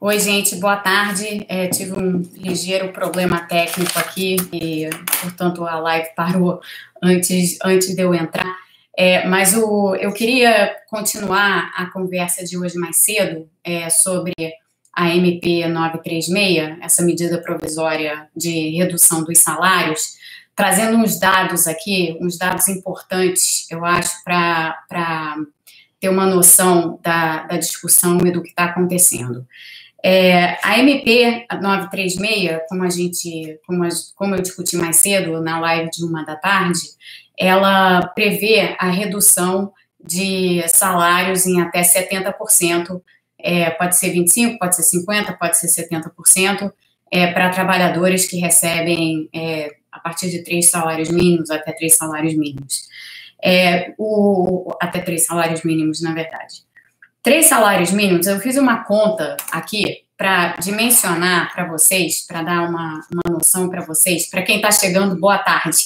Oi, gente, boa tarde. É, tive um ligeiro problema técnico aqui e, portanto, a live parou antes, antes de eu entrar. É, mas o, eu queria continuar a conversa de hoje mais cedo é, sobre a MP 936, essa medida provisória de redução dos salários, trazendo uns dados aqui, uns dados importantes, eu acho, para ter uma noção da, da discussão e do que está acontecendo. É, a MP 936, como a gente, como, a, como eu discuti mais cedo na live de uma da tarde, ela prevê a redução de salários em até 70%, é, pode ser 25%, pode ser 50%, pode ser 70%, é, para trabalhadores que recebem é, a partir de três salários mínimos até três salários mínimos. É, o, até três salários mínimos, na verdade. Três salários mínimos, eu fiz uma conta aqui para dimensionar para vocês, para dar uma, uma noção para vocês, para quem está chegando, boa tarde.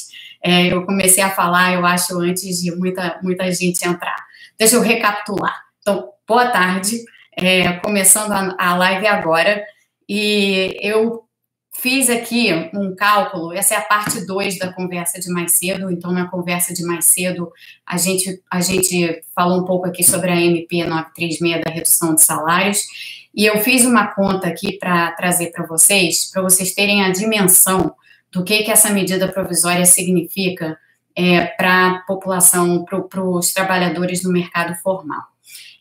É, eu comecei a falar, eu acho, antes de muita, muita gente entrar. Deixa eu recapitular. Então, boa tarde, é, começando a, a live agora, e eu fiz aqui um cálculo, essa é a parte 2 da conversa de mais cedo, então na conversa de mais cedo a gente, a gente falou um pouco aqui sobre a MP 936 da redução de salários, e eu fiz uma conta aqui para trazer para vocês, para vocês terem a dimensão do que, que essa medida provisória significa é, para a população, para os trabalhadores no mercado formal.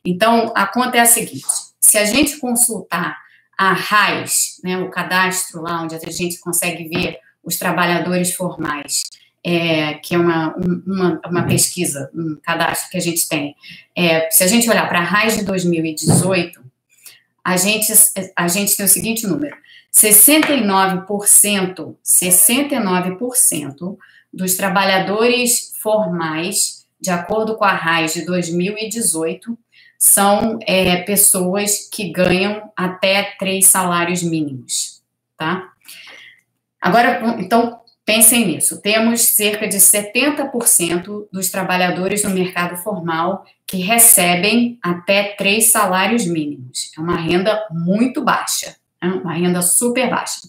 Então, a conta é a seguinte: se a gente consultar a RAIS, né, o cadastro lá onde a gente consegue ver os trabalhadores formais, é, que é uma, uma, uma, pesquisa, um cadastro que a gente tem. É, se a gente olhar para a RAIS de 2018, a gente, a gente tem o seguinte número: 69%, 69% dos trabalhadores formais, de acordo com a RAIS de 2018, são é, pessoas que ganham até três salários mínimos, tá? Agora, então, pensem nisso. Temos cerca de 70% dos trabalhadores no mercado formal que recebem até três salários mínimos. É uma renda muito baixa, é uma renda super baixa.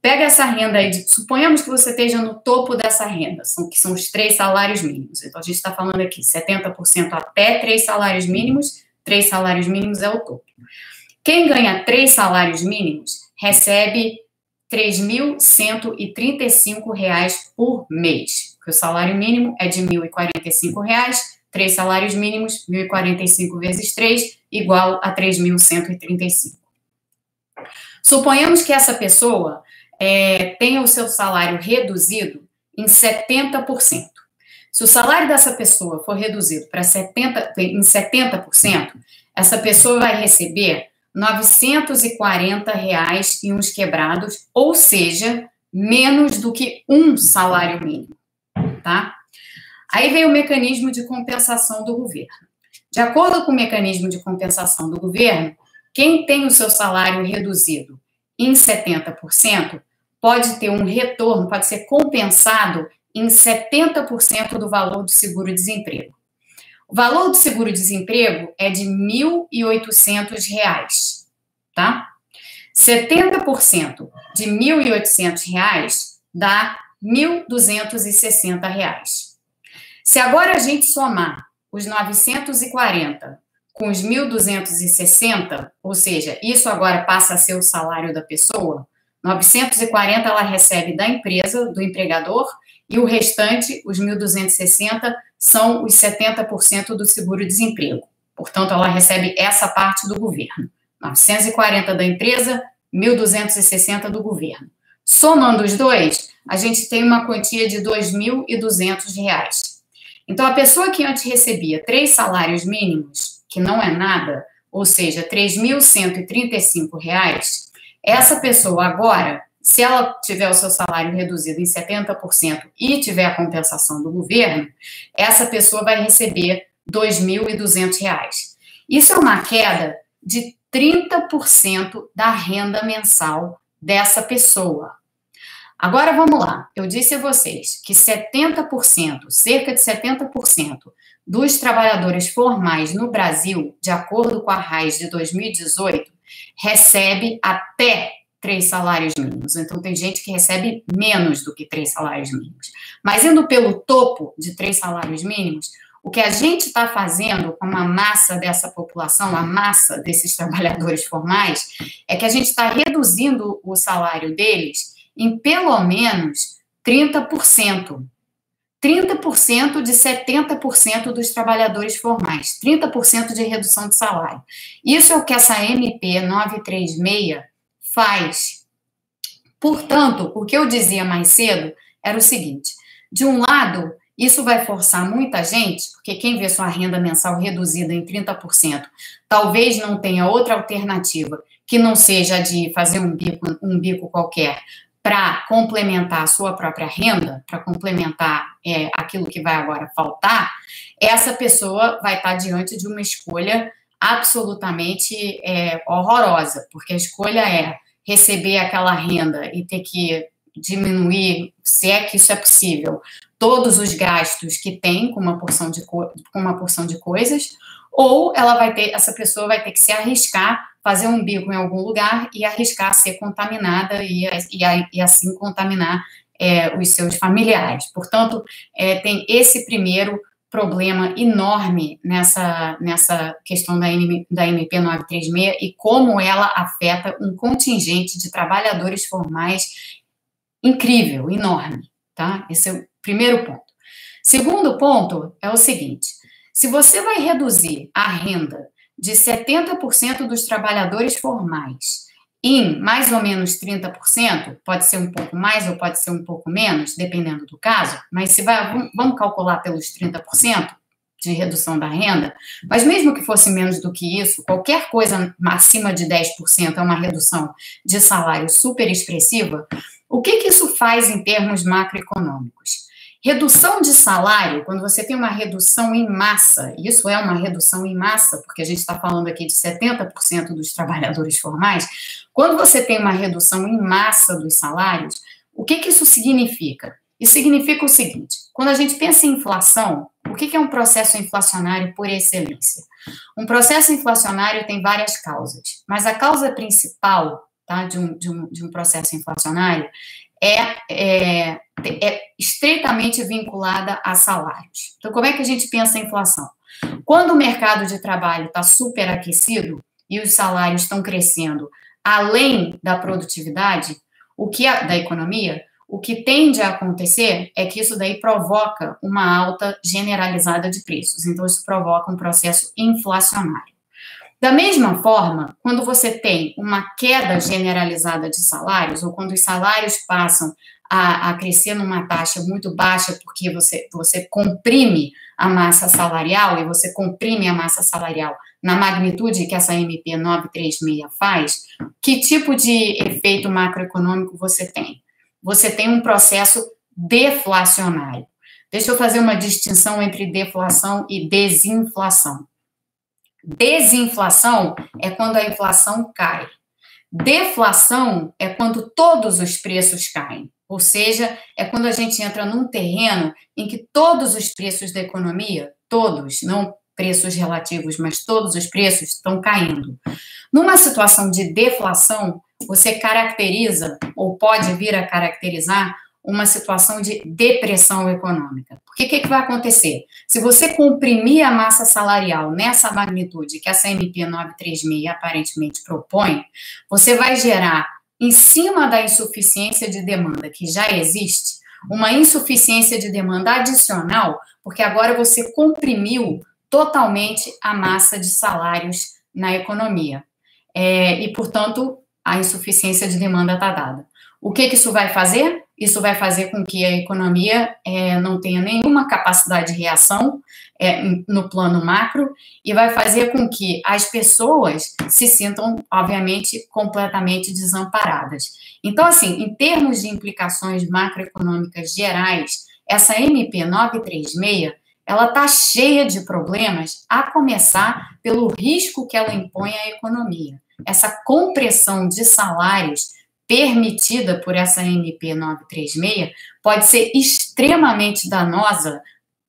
Pega essa renda aí, de, suponhamos que você esteja no topo dessa renda, são, que são os três salários mínimos. Então, a gente está falando aqui 70% até três salários mínimos, três salários mínimos é o topo. Quem ganha três salários mínimos recebe R$ 3.135 por mês, porque o salário mínimo é de R$ 1.045, três salários mínimos, 1.045 vezes 3, igual a 3.135. Suponhamos que essa pessoa é, tenha o seu salário reduzido em 70%. Se o salário dessa pessoa for reduzido para 70, em 70%, essa pessoa vai receber 940 reais e uns quebrados, ou seja, menos do que um salário mínimo, tá? Aí vem o mecanismo de compensação do governo. De acordo com o mecanismo de compensação do governo, quem tem o seu salário reduzido em 70% pode ter um retorno, pode ser compensado em 70% do valor do seguro-desemprego. O valor do seguro-desemprego é de R$ 1.800, tá? 70% de R$ 1.800 dá R$ 1.260. Se agora a gente somar os 940 com os 1.260, ou seja, isso agora passa a ser o salário da pessoa, 940 ela recebe da empresa, do empregador, e o restante, os 1.260, são os 70% do seguro-desemprego. Portanto, ela recebe essa parte do governo. 940 da empresa, 1.260 do governo. Somando os dois, a gente tem uma quantia de R$ 2.200. Então, a pessoa que antes recebia três salários mínimos, que não é nada, ou seja, R$ 3.135, essa pessoa agora, se ela tiver o seu salário reduzido em 70% e tiver a compensação do governo, essa pessoa vai receber R$ 2.200. Isso é uma queda de 30% da renda mensal dessa pessoa. Agora vamos lá. Eu disse a vocês que 70%, cerca de 70% dos trabalhadores formais no Brasil, de acordo com a RAIS de 2018, recebe até três salários mínimos. Então, tem gente que recebe menos do que três salários mínimos. Mas indo pelo topo de três salários mínimos, o que a gente está fazendo com a massa dessa população, a massa desses trabalhadores formais, é que a gente está reduzindo o salário deles em pelo menos 30%. 30% de 70% dos trabalhadores formais, 30% de redução de salário. Isso é o que essa MP 936 faz. Portanto, o que eu dizia mais cedo era o seguinte: de um lado, isso vai forçar muita gente, porque quem vê sua renda mensal reduzida em 30%, talvez não tenha outra alternativa que não seja de fazer um bico, um bico qualquer para complementar a sua própria renda, para complementar é, aquilo que vai agora faltar, essa pessoa vai estar diante de uma escolha absolutamente é, horrorosa, porque a escolha é receber aquela renda e ter que diminuir, se é que isso é possível, todos os gastos que tem com uma porção de, com uma porção de coisas, ou ela vai ter, essa pessoa vai ter que se arriscar, fazer um bico em algum lugar e arriscar ser contaminada e, e, e assim contaminar é, os seus familiares. Portanto, é, tem esse primeiro problema enorme nessa, nessa questão da, NM, da MP 936 e como ela afeta um contingente de trabalhadores formais incrível, enorme, tá? Esse é o primeiro ponto. Segundo ponto é o seguinte: se você vai reduzir a renda de 70% dos trabalhadores formais em mais ou menos 30%, pode ser um pouco mais ou pode ser um pouco menos, dependendo do caso, mas se vai, vamos calcular pelos 30% de redução da renda, mas mesmo que fosse menos do que isso, qualquer coisa acima de 10% é uma redução de salário super expressiva, o que, que isso faz em termos macroeconômicos? Redução de salário, quando você tem uma redução em massa, isso é uma redução em massa, porque a gente está falando aqui de 70% dos trabalhadores formais, quando você tem uma redução em massa dos salários, o que, que isso significa? Isso significa o seguinte: quando a gente pensa em inflação, o que, que é um processo inflacionário por excelência? Um processo inflacionário tem várias causas, mas a causa principal tá, de, um, de, um, de um processo inflacionário é, é, é estreitamente vinculada a salários. Então, como é que a gente pensa a inflação? Quando o mercado de trabalho está superaquecido e os salários estão crescendo além da produtividade, o que da economia, o que tende a acontecer é que isso daí provoca uma alta generalizada de preços. Então, isso provoca um processo inflacionário. Da mesma forma, quando você tem uma queda generalizada de salários, ou quando os salários passam a, a, crescer numa taxa muito baixa, porque você, você comprime a massa salarial, e você comprime a massa salarial na magnitude que essa MP 936 faz, que tipo de efeito macroeconômico você tem? Você tem um processo deflacionário. Deixa eu fazer uma distinção entre deflação e desinflação. Desinflação é quando a inflação cai. Deflação é quando todos os preços caem. Ou seja, é quando a gente entra num terreno em que todos os preços da economia, todos, não preços relativos, mas todos os preços estão caindo. Numa situação de deflação, você caracteriza, ou pode vir a caracterizar, uma situação de depressão econômica. Porque o que, que, vai acontecer? Se você comprimir a massa salarial nessa magnitude que essa MP 936 aparentemente propõe, você vai gerar, em cima da insuficiência de demanda que já existe, uma insuficiência de demanda adicional, porque agora você comprimiu totalmente a massa de salários na economia. É, e, portanto, a insuficiência de demanda está dada. O que, que isso vai fazer? Isso vai fazer com que a economia é, não tenha nenhuma capacidade de reação é, no plano macro e vai fazer com que as pessoas se sintam, obviamente, completamente desamparadas. Então, assim, em termos de implicações macroeconômicas gerais, essa MP 936 ela está cheia de problemas, a começar pelo risco que ela impõe à economia. Essa compressão de salários permitida por essa MP 936 pode ser extremamente danosa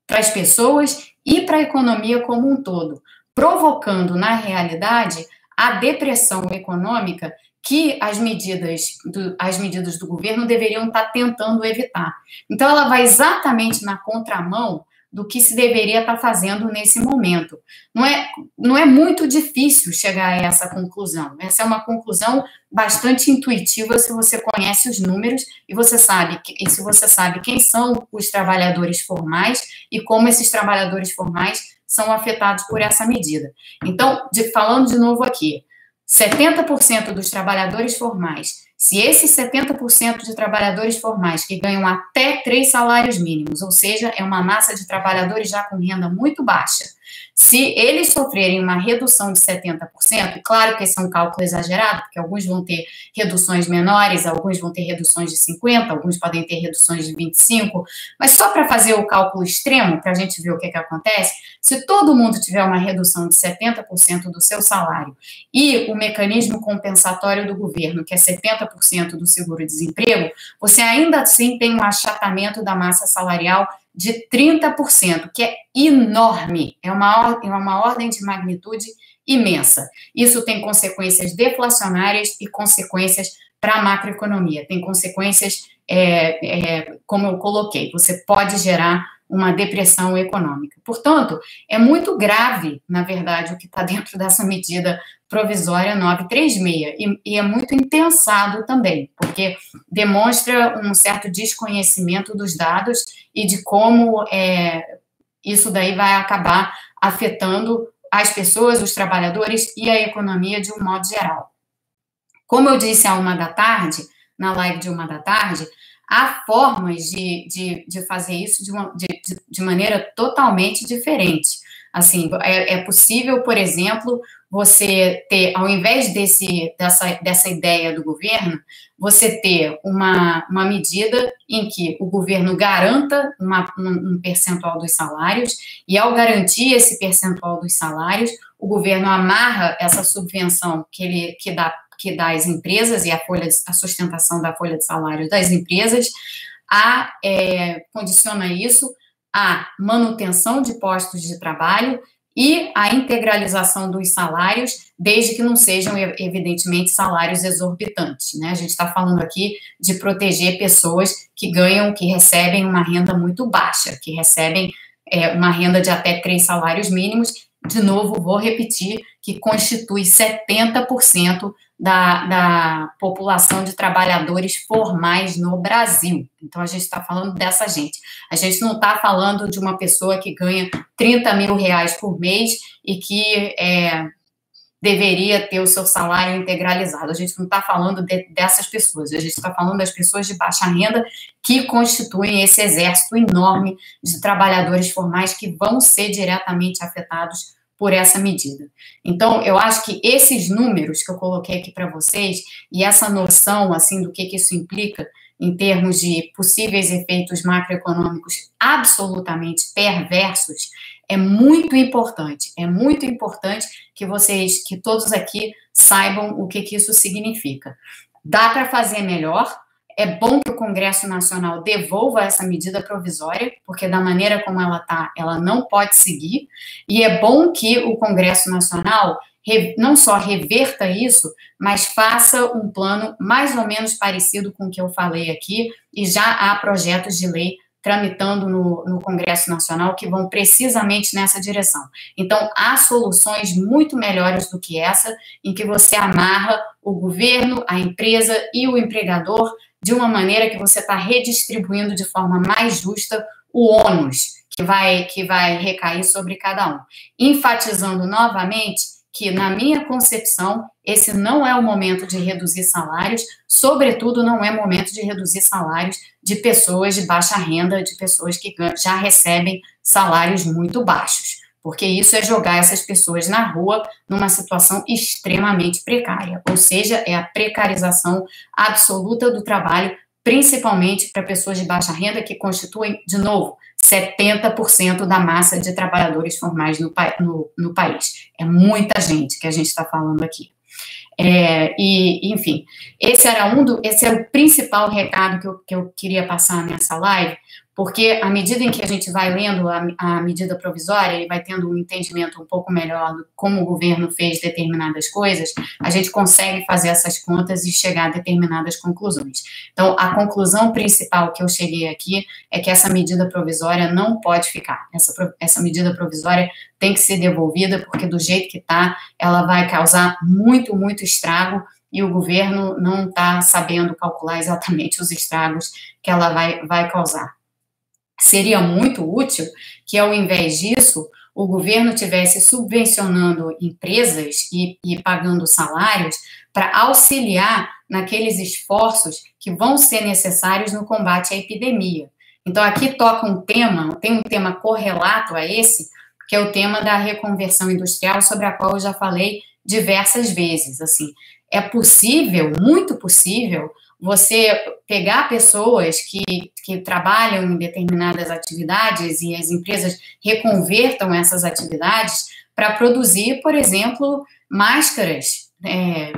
para as pessoas e para a economia como um todo, provocando, na realidade, a depressão econômica que as medidas, do, as medidas do governo deveriam estar tentando evitar. Então, ela vai exatamente na contramão do que se deveria estar fazendo nesse momento. Não é, não é muito difícil chegar a essa conclusão. Essa é uma conclusão bastante intuitiva se você conhece os números e você sabe e se você sabe quem são os trabalhadores formais e como esses trabalhadores formais são afetados por essa medida. Então, de, falando de novo aqui, 70% dos trabalhadores formais se esses 70% de trabalhadores formais que ganham até três salários mínimos, ou seja, é uma massa de trabalhadores já com renda muito baixa, se eles sofrerem uma redução de 70%, claro que esse é um cálculo exagerado, porque alguns vão ter reduções menores, alguns vão ter reduções de 50%, alguns podem ter reduções de 25%, mas só para fazer o cálculo extremo, para a gente ver o que, que acontece, se todo mundo tiver uma redução de 70% do seu salário e o mecanismo compensatório do governo, que é 70% do seguro-desemprego, você ainda assim tem um achatamento da massa salarial de 30%, que é enorme, é uma, é uma ordem de magnitude imensa. Isso tem consequências deflacionárias e consequências para a macroeconomia, tem consequências, é, é, como eu coloquei, você pode gerar uma depressão econômica. Portanto, é muito grave, na verdade, o que está dentro dessa medida provisória 936, e, e é muito impensado também, porque demonstra um certo desconhecimento dos dados e de como é, isso daí vai acabar afetando as pessoas, os trabalhadores e a economia de um modo geral. Como eu disse à uma da tarde, na live de uma da tarde, há formas de, de, de fazer isso de, uma, de, de maneira totalmente diferente. Assim, é, é, possível, por exemplo, você ter, ao invés desse, dessa, dessa ideia do governo, você ter uma, uma medida em que o governo garanta uma, um, um percentual dos salários, e ao garantir esse percentual dos salários, o governo amarra essa subvenção que ele que dá que dá empresas e a folha a sustentação da folha de salário das empresas, a é, condiciona isso à manutenção de postos de trabalho e a integralização dos salários, desde que não sejam, evidentemente, salários exorbitantes. Né? A gente está falando aqui de proteger pessoas que ganham, que recebem uma renda muito baixa, que recebem é, uma renda de até três salários mínimos. De novo, vou repetir que constitui 70% da, da população de trabalhadores formais no Brasil. Então, a gente está falando dessa gente. A gente não está falando de uma pessoa que ganha 30 mil reais por mês e que é, deveria ter o seu salário integralizado. A gente não está falando de, dessas pessoas, a gente está falando das pessoas de baixa renda que constituem esse exército enorme de trabalhadores formais que vão ser diretamente afetados por essa medida. Então, eu acho que esses números que eu coloquei aqui para vocês e essa noção assim do que, que isso implica em termos de possíveis efeitos macroeconômicos absolutamente perversos é muito importante. É muito importante que vocês, que todos aqui saibam o que, que isso significa. Dá para fazer melhor, é bom que o Congresso Nacional devolva essa medida provisória, porque da maneira como ela está, ela não pode seguir. E é bom que o Congresso Nacional não só reverta isso, mas faça um plano mais ou menos parecido com o que eu falei aqui, e já há projetos de lei tramitando no, no, Congresso Nacional que vão precisamente nessa direção. Então, há soluções muito melhores do que essa, em que você amarra o governo, a empresa e o empregador de uma maneira que você está redistribuindo de forma mais justa o ônus que vai, que vai recair sobre cada um. Enfatizando novamente que, na minha concepção, esse não é o momento de reduzir salários, sobretudo não é momento de reduzir salários de pessoas de baixa renda, de pessoas que já recebem salários muito baixos porque isso é jogar essas pessoas na rua numa situação extremamente precária, ou seja, é a precarização absoluta do trabalho, principalmente para pessoas de baixa renda, que constituem, de novo, 70% da massa de trabalhadores formais no, no, no, país. É muita gente que a gente está falando aqui. É, e, enfim, esse era um do, esse era o principal recado que eu, que eu queria passar nessa live, porque à medida em que a gente vai lendo a, a medida provisória e vai tendo um entendimento um pouco melhor do como o governo fez determinadas coisas, a gente consegue fazer essas contas e chegar a determinadas conclusões. Então, a conclusão principal que eu cheguei aqui é que essa medida provisória não pode ficar. Essa, essa medida provisória tem que ser devolvida, porque do jeito que está, ela vai causar muito, muito estrago e o governo não está sabendo calcular exatamente os estragos que ela vai, vai causar seria muito útil que, ao invés disso, o governo tivesse subvencionando empresas e, e pagando salários para auxiliar naqueles esforços que vão ser necessários no combate à epidemia. Então, aqui toca um tema, tem um tema correlato a esse, que é o tema da reconversão industrial, sobre a qual eu já falei diversas vezes. Assim, é possível, muito possível, você pegar pessoas que, que trabalham em determinadas atividades e as empresas reconvertam essas atividades para produzir, por exemplo, máscaras é,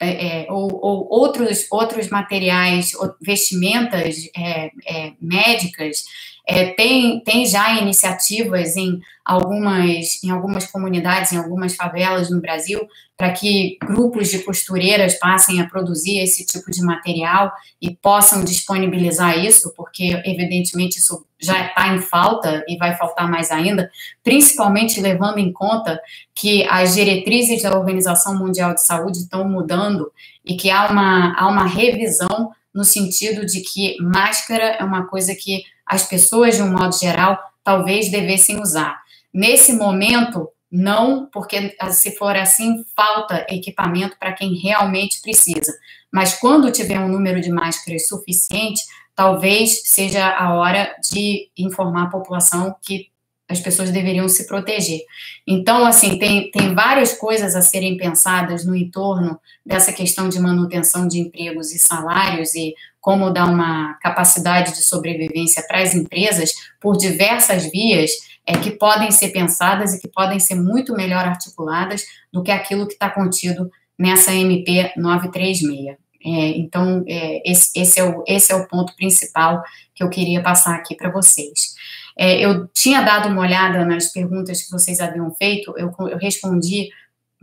é, é ou, ou, outros, outros materiais, vestimentas é, é, médicas é, tem, tem já iniciativas em algumas, em algumas comunidades, em algumas favelas no Brasil, para que grupos de costureiras passem a produzir esse tipo de material e possam disponibilizar isso, porque, evidentemente, isso já está em falta e vai faltar mais ainda, principalmente levando em conta que as diretrizes da Organização Mundial de Saúde estão mudando e que há uma, há uma revisão no sentido de que máscara é uma coisa que as pessoas, de um modo geral, talvez devessem usar. Nesse momento, não, porque se for assim, falta equipamento para quem realmente precisa. Mas quando tiver um número de máscaras suficiente, talvez seja a hora de informar a população que as pessoas deveriam se proteger. Então, assim, tem, tem várias coisas a serem pensadas no entorno dessa questão de manutenção de empregos e salários e como dar uma capacidade de sobrevivência para as empresas por diversas vias é, que podem ser pensadas e que podem ser muito melhor articuladas do que aquilo que está contido nessa MP 936. É, então, é, esse, esse, é o, esse é o ponto principal que eu queria passar aqui para vocês. É, eu tinha dado uma olhada nas perguntas que vocês haviam feito, eu, eu respondi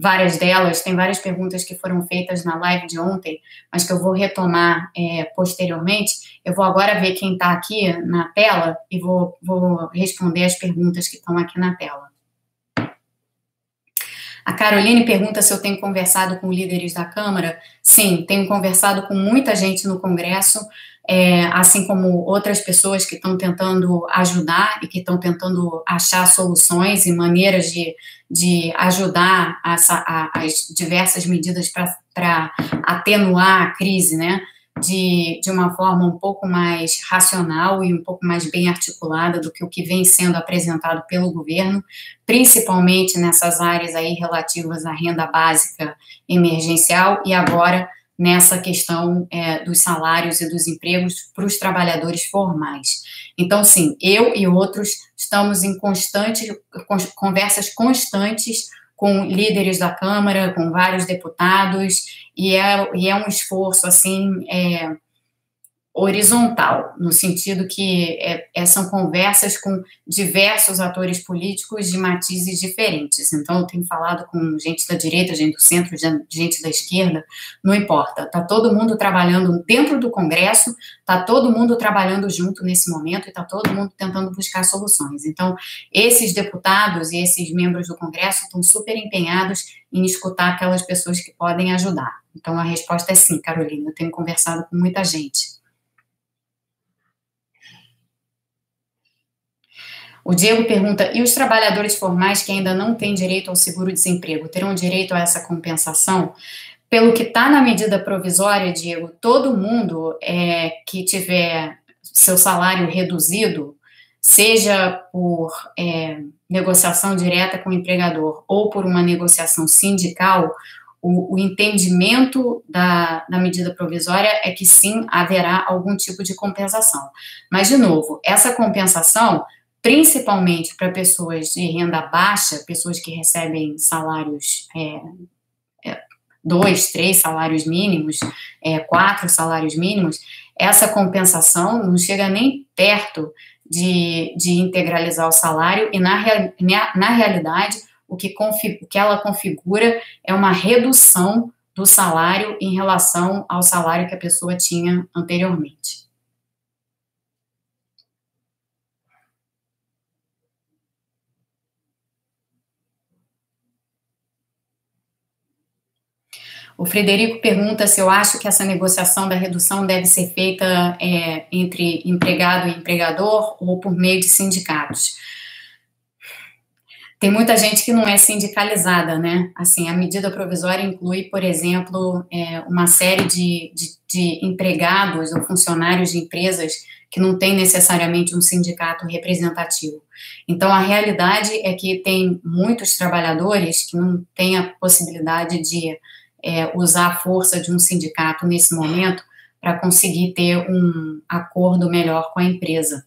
várias delas, tem várias perguntas que foram feitas na live de ontem, mas que eu vou retomar é, posteriormente. Eu vou agora ver quem está aqui na tela e vou, vou responder as perguntas que estão aqui na tela. A Caroline pergunta se eu tenho conversado com líderes da Câmara. Sim, tenho conversado com muita gente no Congresso é, assim como outras pessoas que estão tentando ajudar e que estão tentando achar soluções e maneiras de, de ajudar essa, a, as diversas medidas para atenuar a crise, né? De, de uma forma um pouco mais racional e um pouco mais bem articulada do que o que vem sendo apresentado pelo governo, principalmente nessas áreas aí relativas à renda básica emergencial e agora nessa questão é, dos salários e dos empregos para os trabalhadores formais. Então, sim, eu e outros estamos em constante, conversas constantes com líderes da Câmara, com vários deputados, e é, e é um esforço, assim, é, horizontal, no sentido que é, é, são conversas com diversos atores políticos de matizes diferentes. Então, eu tenho falado com gente da direita, gente do centro, gente da esquerda, não importa. Está todo mundo trabalhando dentro do Congresso, está todo mundo trabalhando junto nesse momento e está todo mundo tentando buscar soluções. Então, esses deputados e esses membros do Congresso estão super empenhados em escutar aquelas pessoas que podem ajudar. Então, a resposta é sim, Carolina. Eu tenho conversado com muita gente. O Diego pergunta: e os trabalhadores formais que ainda não têm direito ao seguro-desemprego terão direito a essa compensação? Pelo que está na medida provisória, Diego, todo mundo é, que tiver seu salário reduzido, seja por é, negociação direta com o empregador ou por uma negociação sindical, o, o entendimento da, da, medida provisória é que sim haverá algum tipo de compensação. Mas, de novo, essa compensação principalmente para pessoas de renda baixa, pessoas que recebem salários, é, é, dois, três salários mínimos, é, quatro salários mínimos, essa compensação não chega nem perto de, de integralizar o salário, e na, na, na realidade, o que, o que ela configura é uma redução do salário em relação ao salário que a pessoa tinha anteriormente. O Frederico pergunta se eu acho que essa negociação da redução deve ser feita é, entre empregado e empregador ou por meio de sindicatos. Tem muita gente que não é sindicalizada, né? Assim, a medida provisória inclui, por exemplo, é, uma série de, de, de empregados ou funcionários de empresas que não tem necessariamente um sindicato representativo. Então, a realidade é que tem muitos trabalhadores que não têm a possibilidade de é, usar a força de um sindicato nesse momento para conseguir ter um acordo melhor com a empresa.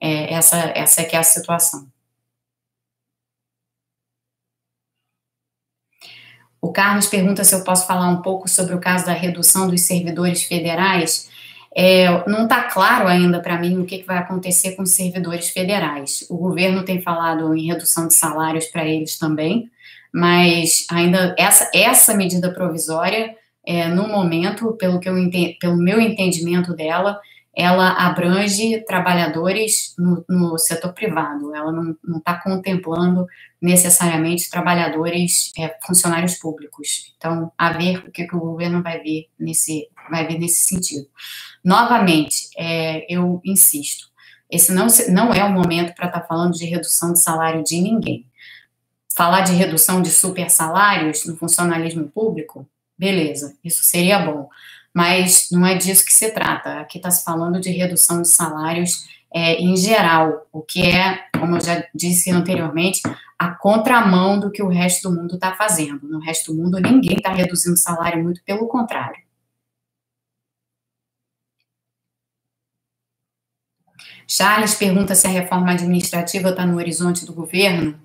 É, essa, essa é que é a situação. O Carlos pergunta se eu posso falar um pouco sobre o caso da redução dos servidores federais. É, não está claro ainda para mim o que, que, vai acontecer com os servidores federais. O governo tem falado em redução de salários para eles também, mas ainda essa, essa medida provisória, é, no momento, pelo, que eu, pelo meu entendimento dela, ela abrange trabalhadores no, no setor privado, ela não está contemplando necessariamente trabalhadores, é, funcionários públicos. Então, a ver o que, que, o governo vai ver nesse, vai ver nesse sentido. Novamente, é, eu insisto, esse não, não é o momento para estar tá falando de redução de salário de ninguém falar de redução de super salários no funcionalismo público, beleza, isso seria bom. Mas não é disso que se trata. Aqui está se falando de redução de salários é, em geral, o que é, como eu já disse anteriormente, a contramão do que o resto do mundo está fazendo. No resto do mundo, ninguém está reduzindo salário, muito pelo contrário. Charles pergunta se a reforma administrativa está no horizonte do governo.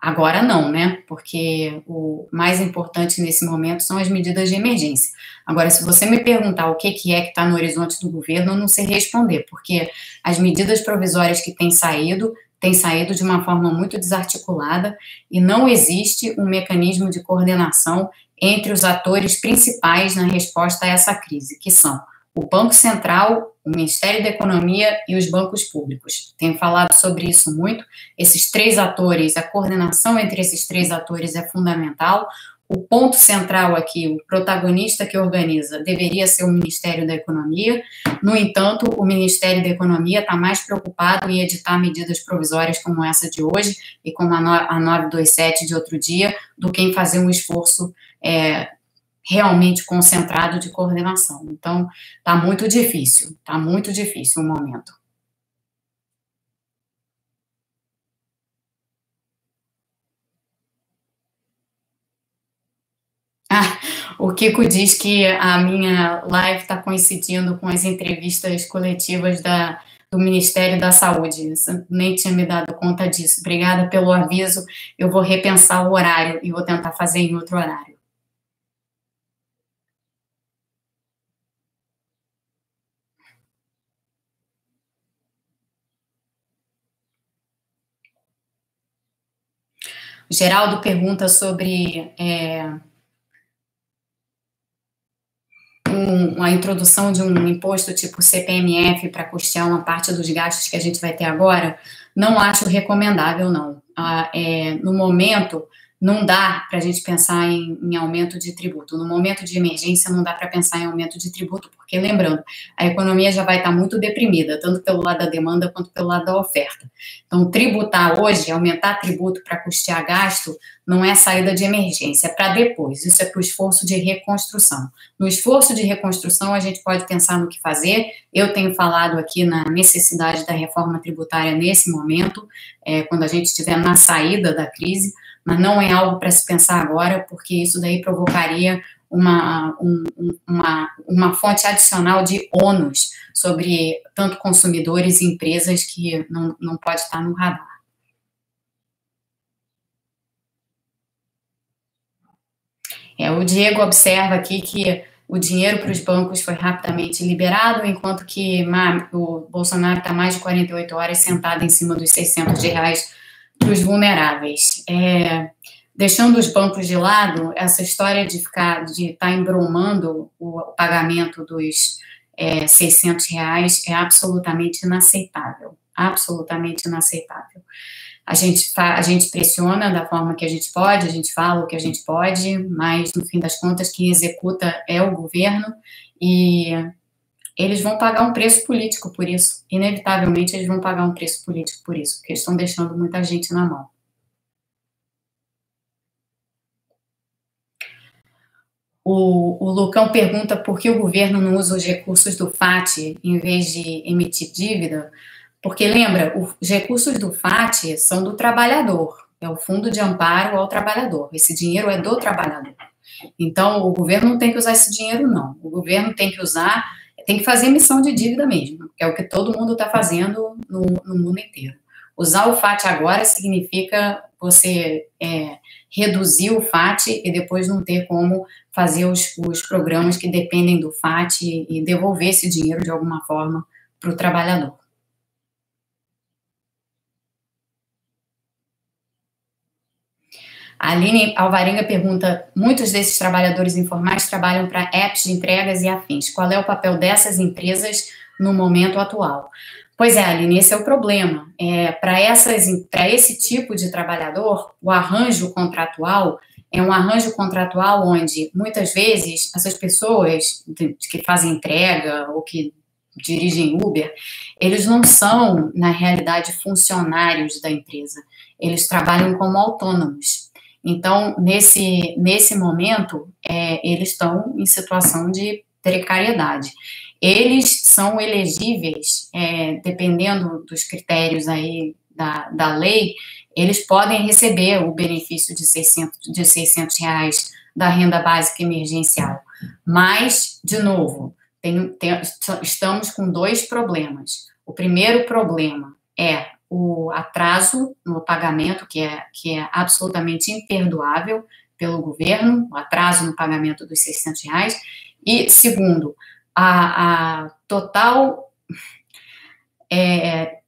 Agora não, né? Porque o mais importante nesse momento são as medidas de emergência. Agora, se você me perguntar o que, que é que está no horizonte do governo, eu não sei responder, porque as medidas provisórias que têm saído têm saído de uma forma muito desarticulada e não existe um mecanismo de coordenação entre os atores principais na resposta a essa crise, que são o Banco Central, o Ministério da Economia e os bancos públicos. Tenho falado sobre isso muito. Esses três atores, a coordenação entre esses três atores é fundamental. O ponto central aqui, o protagonista que organiza, deveria ser o Ministério da Economia. No entanto, o Ministério da Economia está mais preocupado em editar medidas provisórias como essa de hoje e como a 927 de outro dia, do que em fazer um esforço é, realmente concentrado de coordenação. Então, está muito difícil, está muito difícil o momento. Ah, o Kiko diz que a minha live está coincidindo com as entrevistas coletivas da, do Ministério da Saúde. Eu nem tinha me dado conta disso. Obrigada pelo aviso. Eu vou repensar o horário e vou tentar fazer em outro horário. Geraldo pergunta sobre é, um, a introdução de um imposto tipo CPMF para custear uma parte dos gastos que a gente vai ter agora. Não acho recomendável, não. Ah, é, no momento, não dá para a gente pensar em, em, aumento de tributo. No momento de emergência, não dá para pensar em aumento de tributo, porque, lembrando, a economia já vai estar tá muito deprimida, tanto pelo lado da demanda quanto pelo lado da oferta. Então, tributar hoje, aumentar tributo para custear gasto, não é saída de emergência, é para depois. Isso é para o esforço de reconstrução. No esforço de reconstrução, a gente pode pensar no que fazer. Eu tenho falado aqui na necessidade da reforma tributária nesse momento, é, quando a gente estiver na saída da crise mas não é algo para se pensar agora, porque isso daí provocaria uma, um, uma, uma fonte adicional de ônus sobre tanto consumidores e empresas que não, não pode estar no radar. É, o Diego observa aqui que o dinheiro para os bancos foi rapidamente liberado, enquanto que o Bolsonaro está mais de 48 horas sentado em cima dos 600 reais para os vulneráveis. É, deixando os bancos de lado, essa história de ficar, de estar tá embromando o pagamento dos é, 600 reais é absolutamente inaceitável, absolutamente inaceitável. A gente, a gente pressiona da forma que a gente pode, a gente fala o que a gente pode, mas no fim das contas quem executa é o governo e eles vão pagar um preço político por isso. Inevitavelmente eles vão pagar um preço político por isso, porque estão deixando muita gente na mão. O, o Lucão pergunta por que o governo não usa os recursos do FAT em vez de emitir dívida. Porque lembra, os recursos do FAT são do trabalhador, é o Fundo de Amparo ao Trabalhador. Esse dinheiro é do trabalhador. Então, o governo não tem que usar esse dinheiro, não. O governo tem que usar, tem que fazer emissão de dívida mesmo, que é o que todo mundo está fazendo no, no, mundo inteiro. Usar o FAT agora significa você é, reduzir o FAT e depois não ter como fazer os, os programas que dependem do FAT e devolver esse dinheiro de alguma forma para o trabalhador. A Aline Alvarenga pergunta: muitos desses trabalhadores informais trabalham para apps de entregas e afins. Qual é o papel dessas empresas no momento atual? Pois é, Aline, esse é o problema. É, para esse tipo de trabalhador, o arranjo contratual é um arranjo contratual onde, muitas vezes, essas pessoas que fazem entrega ou que dirigem Uber, eles não são, na realidade, funcionários da empresa. Eles trabalham como autônomos. Então, nesse, nesse momento, é, eles estão em situação de precariedade. Eles são elegíveis, é, dependendo dos critérios aí da, da lei, eles podem receber o benefício de 600, de 600 reais da renda básica emergencial. Mas, de novo, tem, tem, estamos com dois problemas. O primeiro problema é o atraso no pagamento, que é, que é absolutamente imperdoável pelo governo, o atraso no pagamento dos 600 reais, e segundo, a, a total é,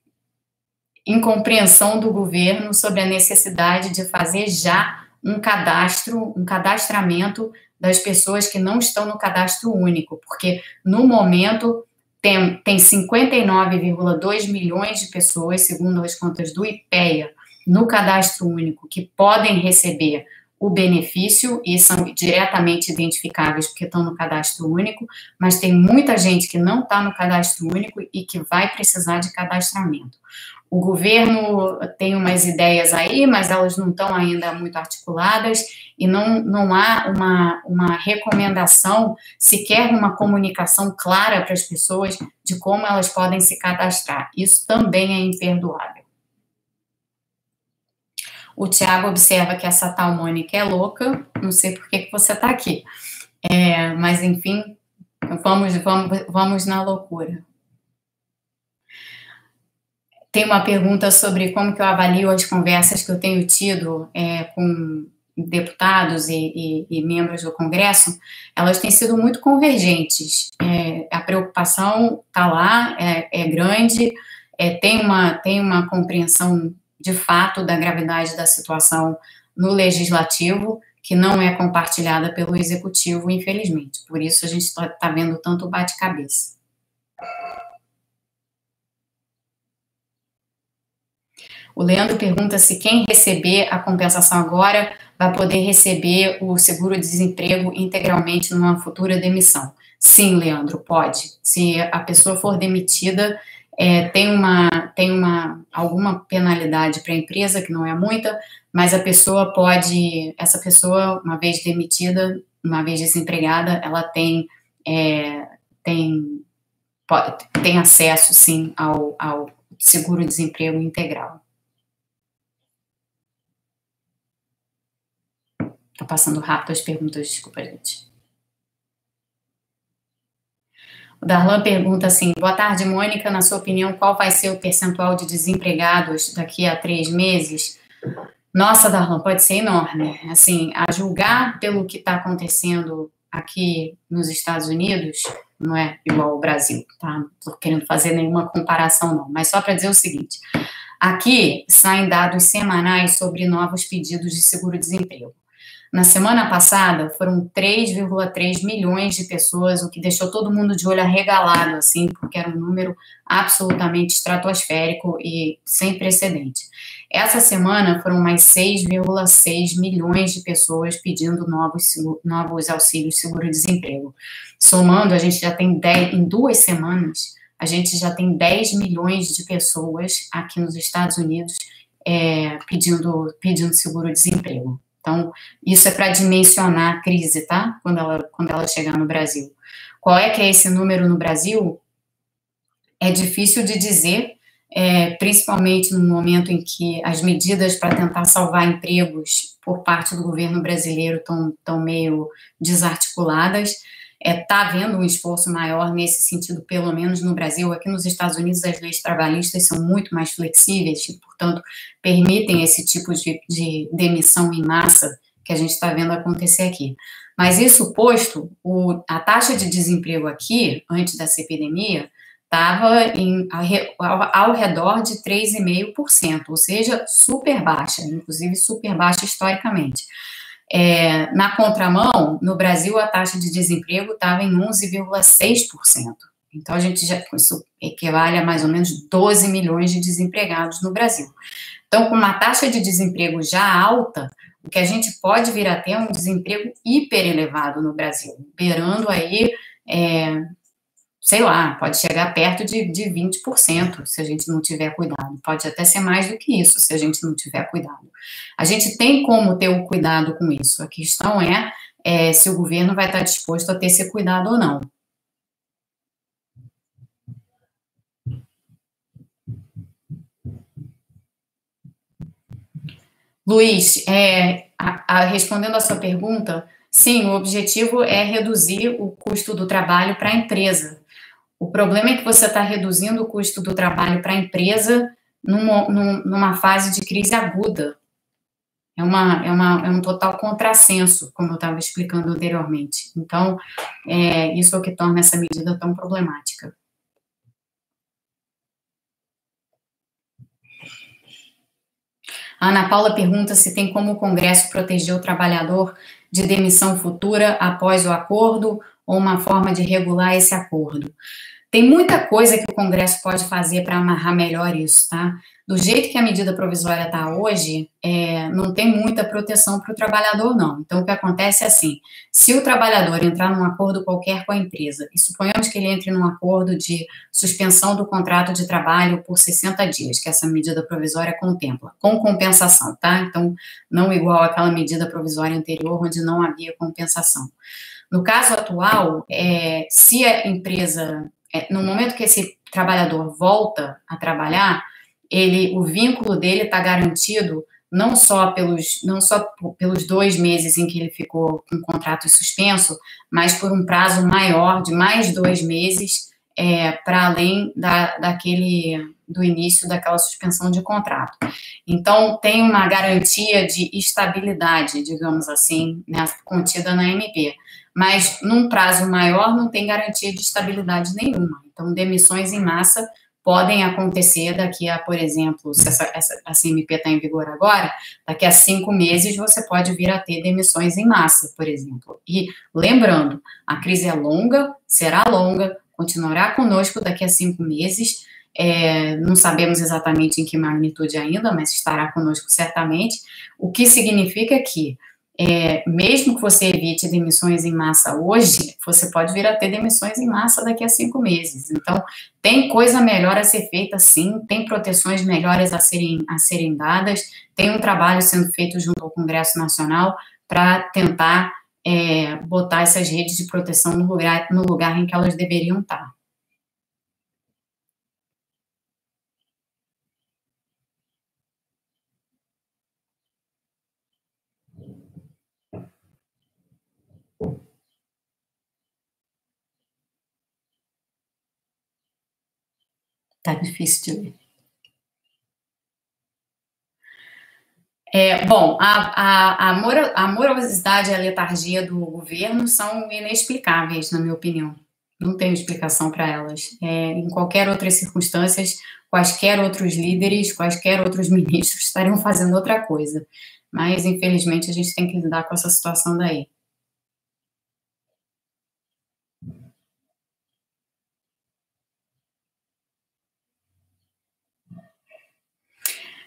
incompreensão do governo sobre a necessidade de fazer já um cadastro, um cadastramento das pessoas que não estão no cadastro único, porque no momento tem, tem 59,2 milhões de pessoas, segundo as contas do IPEA, no cadastro único, que podem receber o benefício e são diretamente identificáveis porque estão no cadastro único, mas tem muita gente que não está no cadastro único e que vai precisar de cadastramento. O governo tem umas ideias aí, mas elas não estão ainda muito articuladas e não, não há uma, uma recomendação, sequer uma comunicação clara para as pessoas de como elas podem se cadastrar. Isso também é imperdoável. O Tiago observa que essa tal Mônica é louca, não sei por que, que você está aqui. É, mas, enfim, vamos, vamos, vamos na loucura. Tem uma pergunta sobre como que eu avalio as conversas que eu tenho tido é, com deputados e, e, e, membros do Congresso, elas têm sido muito convergentes. É, a preocupação está lá, é, é grande, é, tem, uma, tem uma compreensão de fato da gravidade da situação no legislativo, que não é compartilhada pelo executivo, infelizmente. Por isso a gente está tá vendo tanto bate-cabeça. O Leandro pergunta se quem receber a compensação agora vai poder receber o seguro-desemprego integralmente numa futura demissão. Sim, Leandro, pode. Se a pessoa for demitida, é, tem uma tem uma alguma penalidade para a empresa que não é muita, mas a pessoa pode essa pessoa uma vez demitida, uma vez desempregada, ela tem é, tem pode, tem acesso sim ao, ao seguro-desemprego integral. Tô passando rápido as perguntas, desculpa, gente. O Darlan pergunta assim: Boa tarde, Mônica. Na sua opinião, qual vai ser o percentual de desempregados daqui a três meses? Nossa, Darlan, pode ser enorme. Assim, a julgar pelo que está acontecendo aqui nos Estados Unidos não é igual ao Brasil, tá? Não estou querendo fazer nenhuma comparação, não, mas só para dizer o seguinte: aqui saem dados semanais sobre novos pedidos de seguro-desemprego. Na semana passada, foram 3,3 milhões de pessoas, o que deixou todo mundo de olho arregalado, assim, porque era um número absolutamente estratosférico e sem precedente. Essa semana foram mais 6,6 milhões de pessoas pedindo novos, novos auxílios seguro-desemprego. Somando, a gente já tem 10, em duas semanas, a gente já tem 10 milhões de pessoas aqui nos Estados Unidos é, pedindo, pedindo seguro-desemprego. Então, isso é para dimensionar a crise, tá? Quando ela, quando ela chegar no Brasil. Qual é que é esse número no Brasil? É difícil de dizer, é, principalmente no momento em que as medidas para tentar salvar empregos por parte do governo brasileiro estão, meio desarticuladas está é, tá havendo um esforço maior nesse sentido, pelo menos no Brasil. Aqui nos Estados Unidos, as leis trabalhistas são muito mais flexíveis e, portanto, permitem esse tipo de, de demissão em massa que a gente está vendo acontecer aqui. Mas isso posto, o, a taxa de desemprego aqui, antes dessa epidemia, estava ao, ao redor de 3,5%, ou seja, super baixa, inclusive super baixa historicamente. É, na contramão, no Brasil, a taxa de desemprego estava em 11,6%. Então, a gente já, isso equivale a mais ou menos 12 milhões de desempregados no Brasil. Então, com uma taxa de desemprego já alta, o que a gente pode vir a ter é um desemprego hiper elevado no Brasil, beirando aí é, sei lá, pode chegar perto de, de 20% se a gente não tiver cuidado. Pode até ser mais do que isso se a gente não tiver cuidado. A gente tem como ter o cuidado com isso. A questão é, é se o governo vai estar disposto a ter esse cuidado ou não. Luiz, é, a, a, respondendo a sua pergunta, sim, o objetivo é reduzir o custo do trabalho para a empresa. O problema é que você está reduzindo o custo do trabalho para a empresa numa, numa, fase de crise aguda. É, uma, é, uma, é um total contrassenso, como eu estava explicando anteriormente. Então, é, isso é o que torna essa medida tão problemática. A Ana Paula pergunta se tem como o Congresso proteger o trabalhador de demissão futura após o acordo ou uma forma de regular esse acordo. Tem muita coisa que o Congresso pode fazer para amarrar melhor isso, tá? Do jeito que a medida provisória está hoje, é, não tem muita proteção para o trabalhador, não. Então, o que acontece é assim: se o trabalhador entrar num acordo qualquer com a empresa, e suponhamos que ele entre num acordo de suspensão do contrato de trabalho por 60 dias, que essa medida provisória contempla, com compensação, tá? Então, não igual àquela medida provisória anterior, onde não havia compensação. No caso atual, é, se a empresa é, no momento que esse trabalhador volta a trabalhar, ele, o vínculo dele está garantido não só pelos não só pelos dois meses em que ele ficou com o contrato suspenso, mas por um prazo maior de mais dois meses é, para além da, daquele do início daquela suspensão de contrato. Então tem uma garantia de estabilidade, digamos assim, né, contida na MP mas num prazo maior não tem garantia de estabilidade nenhuma. Então, demissões em massa podem acontecer daqui a, por exemplo, se essa, essa a CMP está em vigor agora, daqui a cinco meses você pode vir a ter demissões em massa, por exemplo. E lembrando, a crise é longa, será longa, continuará conosco daqui a cinco meses. É, não sabemos exatamente em que magnitude ainda, mas estará conosco certamente. O que significa que é, mesmo que você evite demissões em massa hoje, você pode vir a ter demissões em massa daqui a cinco meses. Então, tem coisa melhor a ser feita, sim, tem proteções melhores a serem, a serem dadas, tem um trabalho sendo feito junto ao Congresso Nacional para tentar é, botar essas redes de proteção no lugar, no lugar em que elas deveriam estar. Tá difícil de ler. É, bom, a, a, a, morosidade e a letargia do governo são inexplicáveis, na minha opinião. Não tenho explicação para elas. É, em qualquer outras circunstâncias, quaisquer outros líderes, quaisquer outros ministros estariam fazendo outra coisa. Mas, infelizmente, a gente tem que lidar com essa situação daí.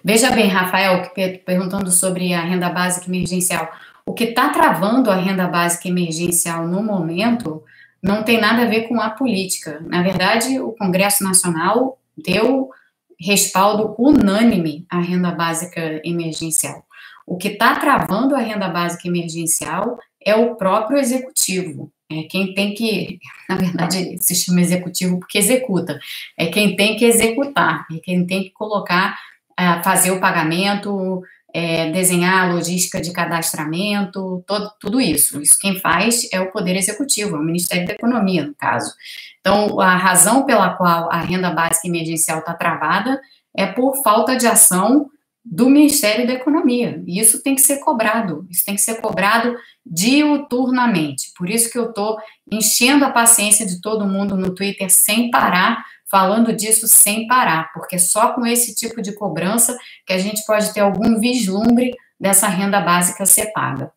Veja bem, Rafael, perguntando sobre a renda básica emergencial. O que está travando a renda básica emergencial no momento não tem nada a ver com a política. Na verdade, o Congresso Nacional deu respaldo unânime à renda básica emergencial. O que está travando a renda básica emergencial é o próprio executivo. É quem tem que, na verdade, se chama executivo porque executa. É quem tem que executar, é quem tem que colocar fazer o pagamento, é, desenhar a logística de cadastramento, todo, tudo isso. Isso quem faz é o Poder Executivo, é o Ministério da Economia, no caso. Então, a razão pela qual a renda básica emergencial está travada é por falta de ação do Ministério da Economia. E isso tem que ser cobrado, isso tem que ser cobrado diuturnamente. Por isso que eu estou enchendo a paciência de todo mundo no Twitter sem parar, falando disso sem parar, porque só com esse tipo de cobrança que a gente pode ter algum vislumbre dessa renda básica ser paga.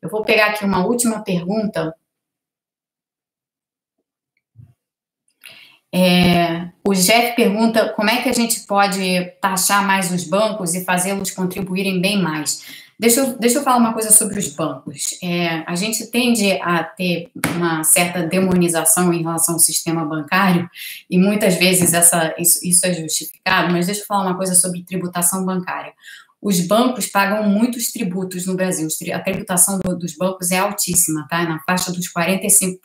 Eu vou pegar aqui uma última pergunta. É, o Jeff pergunta como é que a gente pode taxar mais os bancos e fazê-los contribuírem bem mais. Deixa eu, deixa eu falar uma coisa sobre os bancos. É, a gente tende a ter uma certa demonização em relação ao sistema bancário, e muitas vezes essa, isso, isso é justificado, mas deixa eu falar uma coisa sobre tributação bancária. Os bancos pagam muitos tributos no Brasil. A tributação do, dos bancos é altíssima, tá? Na faixa dos 45%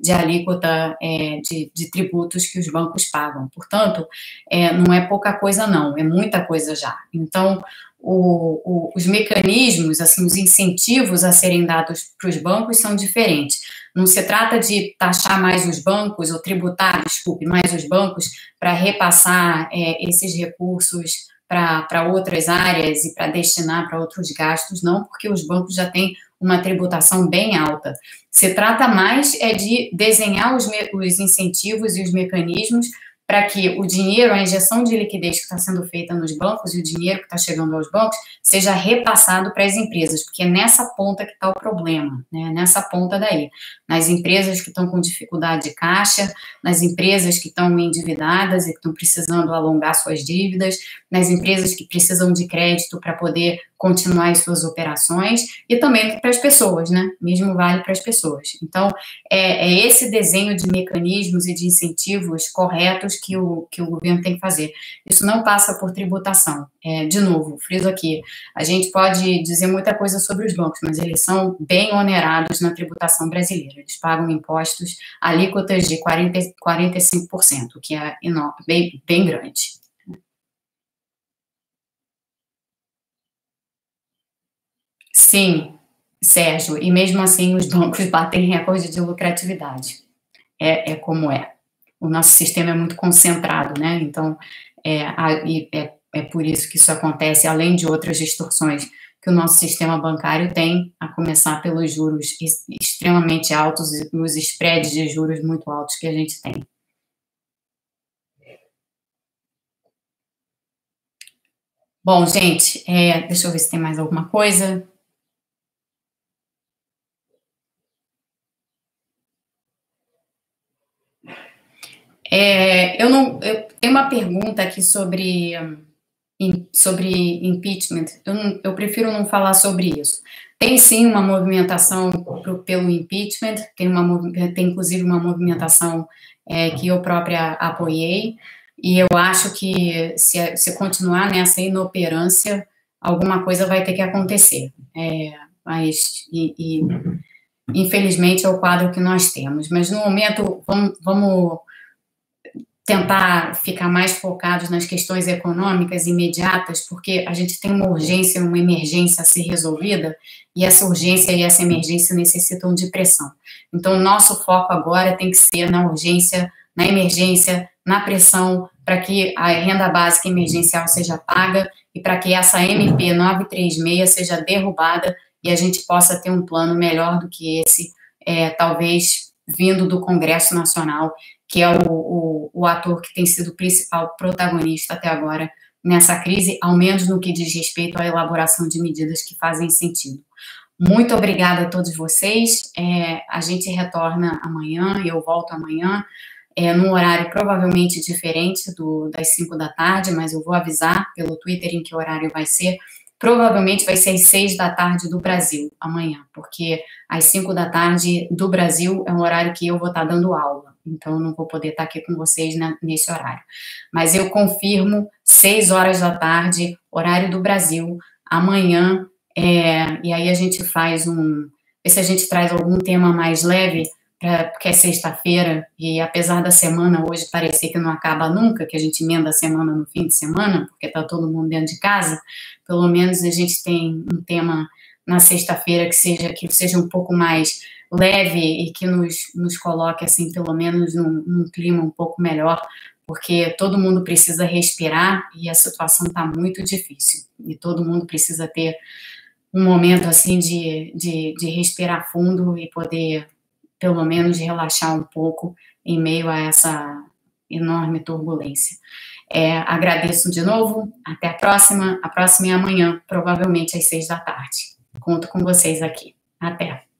de alíquota é, de, de, tributos que os bancos pagam. Portanto, é, não é pouca coisa, não, é muita coisa já. Então, o, o, os mecanismos, assim, os incentivos a serem dados para os bancos são diferentes. Não se trata de taxar mais os bancos, ou tributar, desculpe, mais os bancos para repassar é, esses recursos para outras áreas e para destinar para outros gastos, não, porque os bancos já têm uma tributação bem alta. Se trata mais é de desenhar os, os incentivos e os mecanismos para que o dinheiro, a injeção de liquidez que está sendo feita nos bancos e o dinheiro que está chegando aos bancos seja repassado para as empresas, porque é nessa ponta que está o problema, né? nessa ponta daí. Nas empresas que estão com dificuldade de caixa, nas empresas que estão endividadas e que estão precisando alongar suas dívidas, nas empresas que precisam de crédito para poder continuar as suas operações e também para as pessoas, né? Mesmo vale para as pessoas. Então, é, é, esse desenho de mecanismos e de incentivos corretos que o, que o governo tem que fazer. Isso não passa por tributação. É, de novo, friso aqui, a gente pode dizer muita coisa sobre os bancos, mas eles são bem onerados na tributação brasileira. Eles pagam impostos alíquotas de 40, 45%, que é bem, bem grande. Sim, Sérgio, e mesmo assim os bancos batem recorde de lucratividade. É, é como é. O nosso sistema é muito concentrado, né? Então, é, é, é por isso que isso acontece, além de outras distorções que o nosso sistema bancário tem, a começar pelos juros extremamente altos e os spreads de juros muito altos que a gente tem. Bom, gente, é, deixa eu ver se tem mais alguma coisa. É, eu não, eu tenho uma pergunta aqui sobre sobre impeachment. Eu, não, eu prefiro não falar sobre isso. Tem sim uma movimentação pro, pelo impeachment. Tem uma tem inclusive uma movimentação é, que eu própria apoiei. E eu acho que se, se continuar nessa inoperância, alguma coisa vai ter que acontecer. É, mas e, e, infelizmente é o quadro que nós temos. Mas no momento vamos, vamos tentar ficar mais focados nas questões econômicas imediatas, porque a gente tem uma urgência, uma emergência a ser resolvida, e essa urgência e essa emergência necessitam de pressão. Então, nosso foco agora tem que ser na urgência, na emergência, na pressão para que a renda básica emergencial seja paga e para que essa MP 936 seja derrubada e a gente possa ter um plano melhor do que esse, é, talvez vindo do Congresso Nacional, que é o, o, o ator que tem sido o principal protagonista até agora nessa crise, ao menos no que diz respeito à elaboração de medidas que fazem sentido. Muito obrigada a todos vocês. É, a gente retorna amanhã, eu volto amanhã, é, num horário provavelmente diferente do, das 5 da tarde, mas eu vou avisar pelo Twitter em que horário vai ser. Provavelmente vai ser às 6 da tarde do Brasil, amanhã, porque às 5 da tarde do Brasil é um horário que eu vou estar dando aula, então não vou poder estar aqui com vocês na, nesse horário. Mas eu confirmo, 6 horas da tarde, horário do Brasil, amanhã, é, e aí a gente faz um. Vê se a gente traz algum tema mais leve, pra, porque é sexta-feira, e apesar da semana hoje parecer que não acaba nunca, que a gente emenda a semana no fim de semana, porque está todo mundo dentro de casa, pelo menos a gente tem um tema na sexta-feira que seja, que seja um pouco mais leve e que nos, nos coloque, assim, pelo menos num, num clima um pouco melhor, porque todo mundo precisa respirar e a situação está muito difícil. E todo mundo precisa ter um momento assim de, de, de respirar fundo e poder, pelo menos, relaxar um pouco em meio a essa enorme turbulência. É, agradeço de novo, até a próxima. A próxima é amanhã, provavelmente às seis da tarde. Conto com vocês aqui. Até.